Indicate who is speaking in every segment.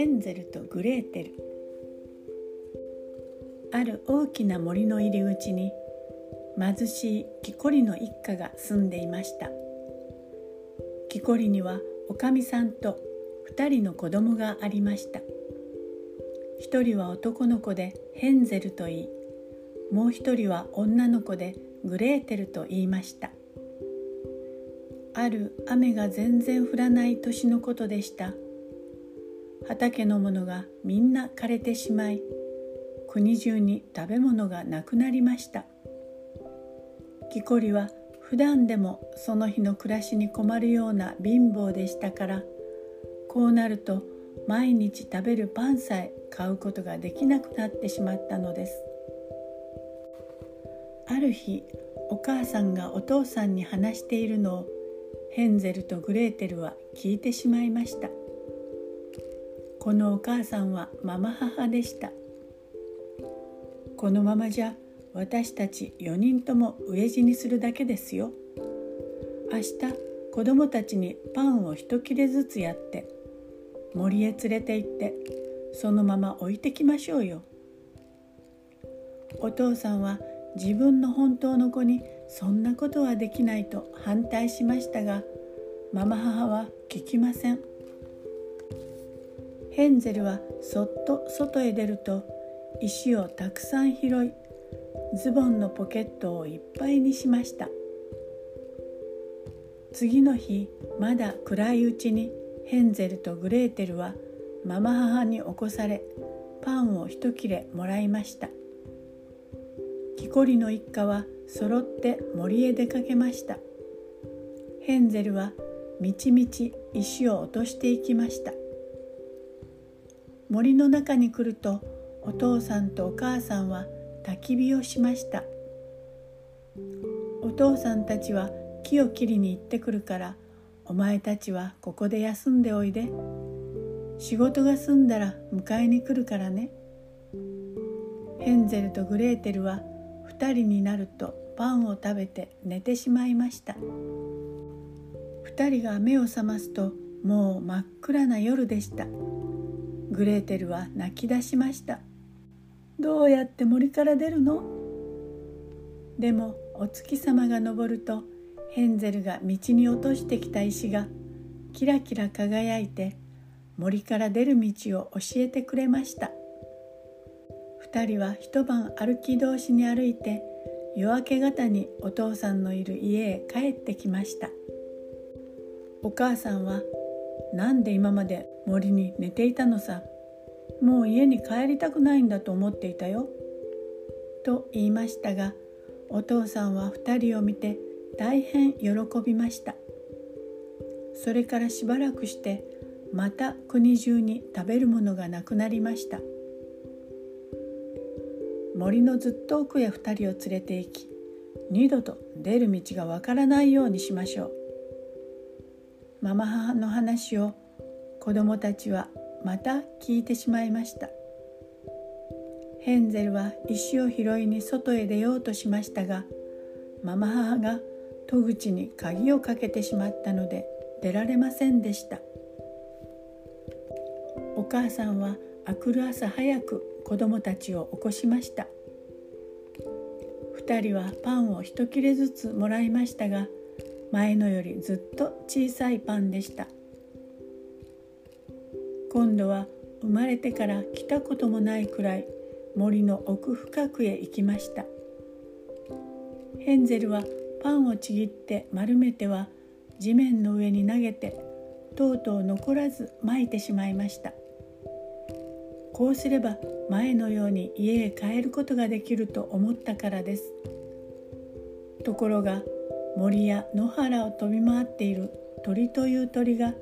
Speaker 1: ヘンゼルとグレーテル。ある大きな森の入り口に貧しいキコリの一家が住んでいました。キコリにはおかみさんと2人の子供がありました。1人は男の子でヘンゼルといいもう1人は女の子でグレーテルと言いました。ある雨が全然降らない年のことでした。畑のものがみんな枯れてしまい国中に食べ物がなくなりました。キコリは普段でもその日の暮らしに困るような貧乏でしたからこうなると毎日食べるパンさえ買うことができなくなってしまったのです。ある日お母さんがお父さんに話しているのをヘンゼルとグレーテルは聞いてしまいました。このお母さんはママ母でした。このままじゃ私たち4人とも飢え死にするだけですよ。明日子供たちにパンを一切れずつやって森へ連れて行ってそのまま置いてきましょうよ。お父さんは自分の本当の子にそんなことはできないと反対しましたがママ母は聞きません。ヘンゼルはそっと外へ出ると石をたくさん拾いズボンのポケットをいっぱいにしました。次の日まだ暗いうちにヘンゼルとグレーテルはママ母に起こされパンを一切れもらいました。キコリの一家は揃って森へ出かけました。ヘンゼルはみちみち石を落としていきました。森の中に来るとお父さんとお母さんは焚き火をしました。お父さんたちは木を切りに行ってくるからお前たちはここで休んでおいで。仕事が済んだら迎えに来るからね。ヘンゼルとグレーテルは2人になるとパンを食べて寝てしまいました。2人が目を覚ますともう真っ暗な夜でした。グレーテルは泣き出しました。どうやって森から出るの？でもお月様が昇るとヘンゼルが道に落としてきた石がキラキラ輝いて森から出る道を教えてくれました。2人は一晩歩き通しに歩いて夜明け方にお父さんのいる家へ帰ってきました。お母さんは「なんで今まで森に寝ていたのさ。もう家に帰りたくないんだと思っていたよ」と言いましたがお父さんは2人を見て大変喜びました。それからしばらくしてまた国中に食べるものがなくなりました。森のずっと奥へ2人を連れて行き二度と出る道がわからないようにしましょう。ママ母の話を子供たちはまた聞いてしまいました。ヘンゼルは石を拾いに外へ出ようとしましたがママ母が戸口に鍵をかけてしまったので出られませんでした。お母さんはあくる朝早く子供たちを起こしました。2人はパンを一切れずつもらいましたが前のよりずっと小さいパンでした。今度は生まれてから来たこともないくらい森の奥深くへ行きました。ヘンゼルはパンをちぎって丸めては地面の上に投げてとうとう残らずまいてしまいました。こうすれば前のように家へ帰ることができると思ったからです。ところが森や野原を飛び回っている鳥という鳥が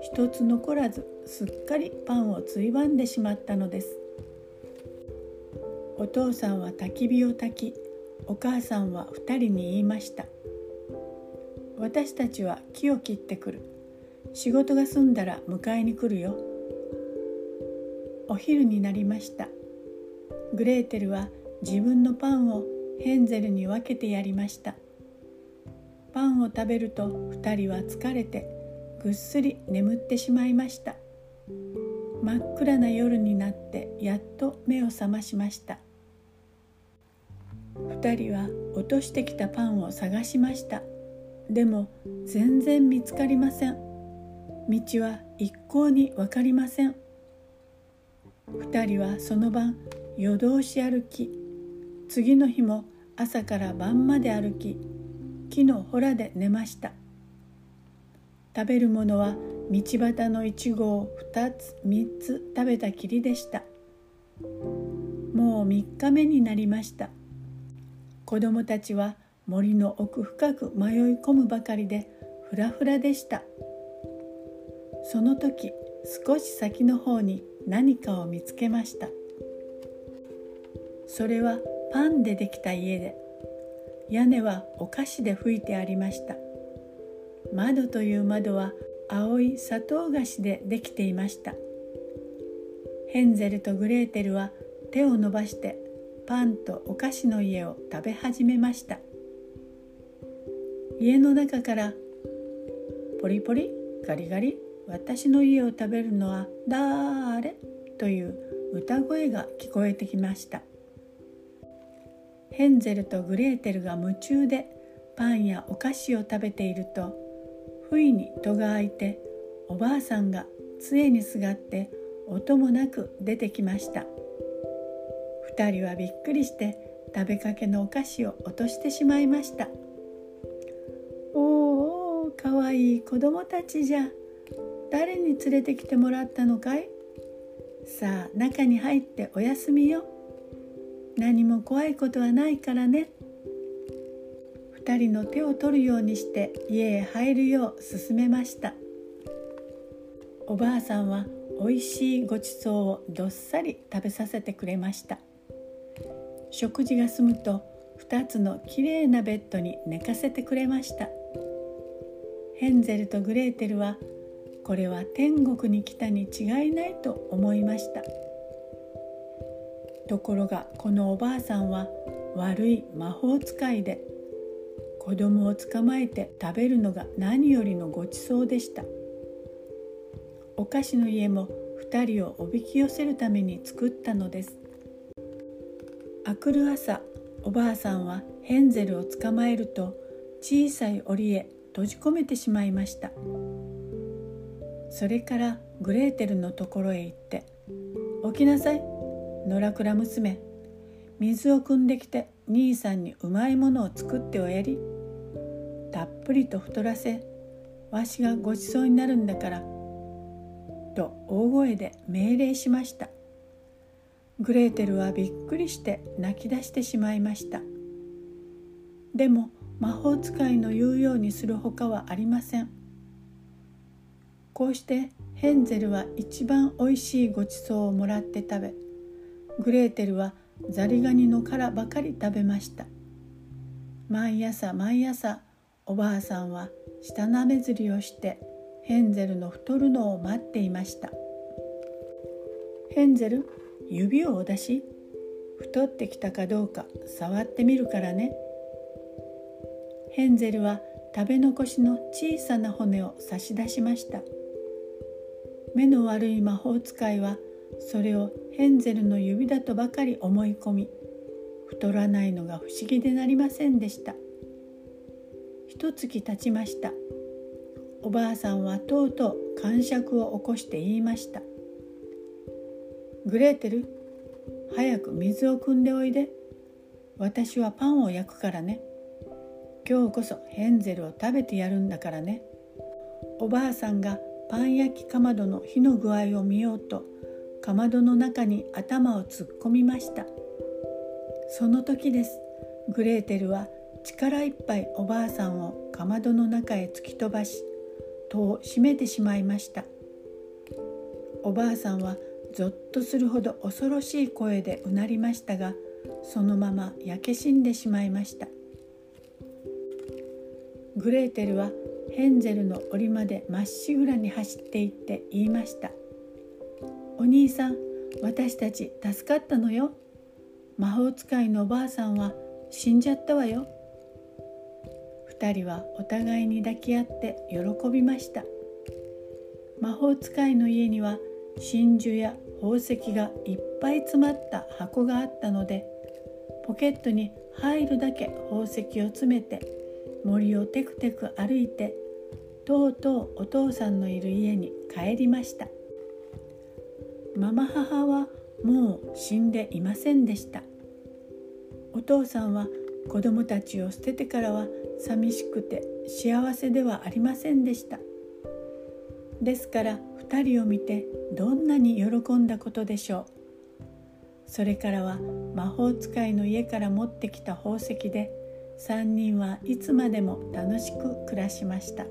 Speaker 1: 一つ残らずすっかりパンをついばんでしまったのです。お父さんは焚き火を焚きお母さんは2人に言いました。私たちは木を切ってくる。仕事が済んだら迎えに来るよ。お昼になりました。グレーテルは自分のパンをヘンゼルに分けてやりました。パンを食べると2人は疲れてぐっすり眠ってしまいました。真っ暗な夜になってやっと目を覚ましました。2人は落としてきたパンを探しました。でも全然見つかりません。道は一向に分かりません。2人はその晩夜通し歩き次の日も朝から晩まで歩き木のほらで寝ました。食べるものは道端のいちごを2つ3つ食べたきりでした。もう3日目になりました。子供たちは森の奥深く迷い込むばかりでふらふらでした。その時少し先の方に何かを見つけました。それはパンでできた家で。屋根はお菓子で吹いてありました。窓という窓は青い砂糖菓子でできていました。ヘンゼルとグレーテルは手を伸ばしてパンとお菓子の家を食べ始めました。家の中からポリポリガリガリ私の家を食べるのはだーれという歌声が聞こえてきました。ヘンゼルとグレーテルが夢中でパンやお菓子を食べていると不意に戸が開いておばあさんが杖にすがって音もなく出てきました。2人はびっくりして食べかけのお菓子を落としてしまいました。おおかわいい子供たちじゃ。誰に連れてきてもらったのかい?さあ中に入ってお休みよ。何も怖いことはないからね。2人の手を取るようにして家へ入るよう勧めました。おばあさんはおいしいごちそうをどっさり食べさせてくれました。食事が済むと2つのきれいなベッドに寝かせてくれました。ヘンゼルとグレーテルはこれは天国に来たに違いないと思いました。ところがこのおばあさんは悪い魔法使いで子供を捕まえて食べるのが何よりのごちそうでした。お菓子の家も2人をおびき寄せるために作ったのです。あくる朝おばあさんはヘンゼルを捕まえると小さい檻へ閉じ込めてしまいました。それからグレーテルのところへ行って「起きなさい。野良倉娘。水を汲んできて兄さんにうまいものを作っておやりたっぷりと太らせわしがごちそうになるんだから」と大声で命令しました。グレーテルはびっくりして泣き出してしまいました。でも魔法使いの言うようにするほかはありません。こうしてヘンゼルは一番おいしいごちそうをもらって食べグレーテルはザリガニの殻ばかり食べました。毎朝毎朝おばあさんは舌なめずりをしてヘンゼルの太るのを待っていました。ヘンゼル指をお出し太ってきたかどうか触ってみるからね。ヘンゼルは食べ残しの小さな骨を差し出しました。目の悪い魔法使いはそれをヘンゼルの指だとばかり思い込み太らないのが不思議でなりませんでした。一月経ちました。おばあさんはとうとう感触を起こして言いました。グレーテル早く水を汲んでおいで。私はパンを焼くからね。今日こそヘンゼルを食べてやるんだからね。おばあさんがパン焼きかまどの火の具合を見ようとかまどの中に頭を突っ込みました。その時です。グレーテルは力いっぱいおばあさんをかまどの中へ突き飛ばし戸を閉めてしまいました。おばあさんはぞっとするほど恐ろしい声でうなりましたがそのまま焼け死んでしまいました。グレーテルはヘンゼルの檻までまっしぐらに走っていって言いました「お兄さん私たち助かったのよ。魔法使いのおばあさんは死んじゃったわよ」2人はお互いに抱き合って喜びました。魔法使いの家には真珠や宝石がいっぱい詰まった箱があったのでポケットに入るだけ宝石を詰めて森をテクテク歩いてとうとうお父さんのいる家に帰りました。ママ母はもう死んでいませんでした。お父さんは子供たちを捨ててからは寂しくて幸せではありませんでした。ですから2人を見てどんなに喜んだことでしょう。それからは魔法使いの家から持ってきた宝石で3人はいつまでも楽しく暮らしました。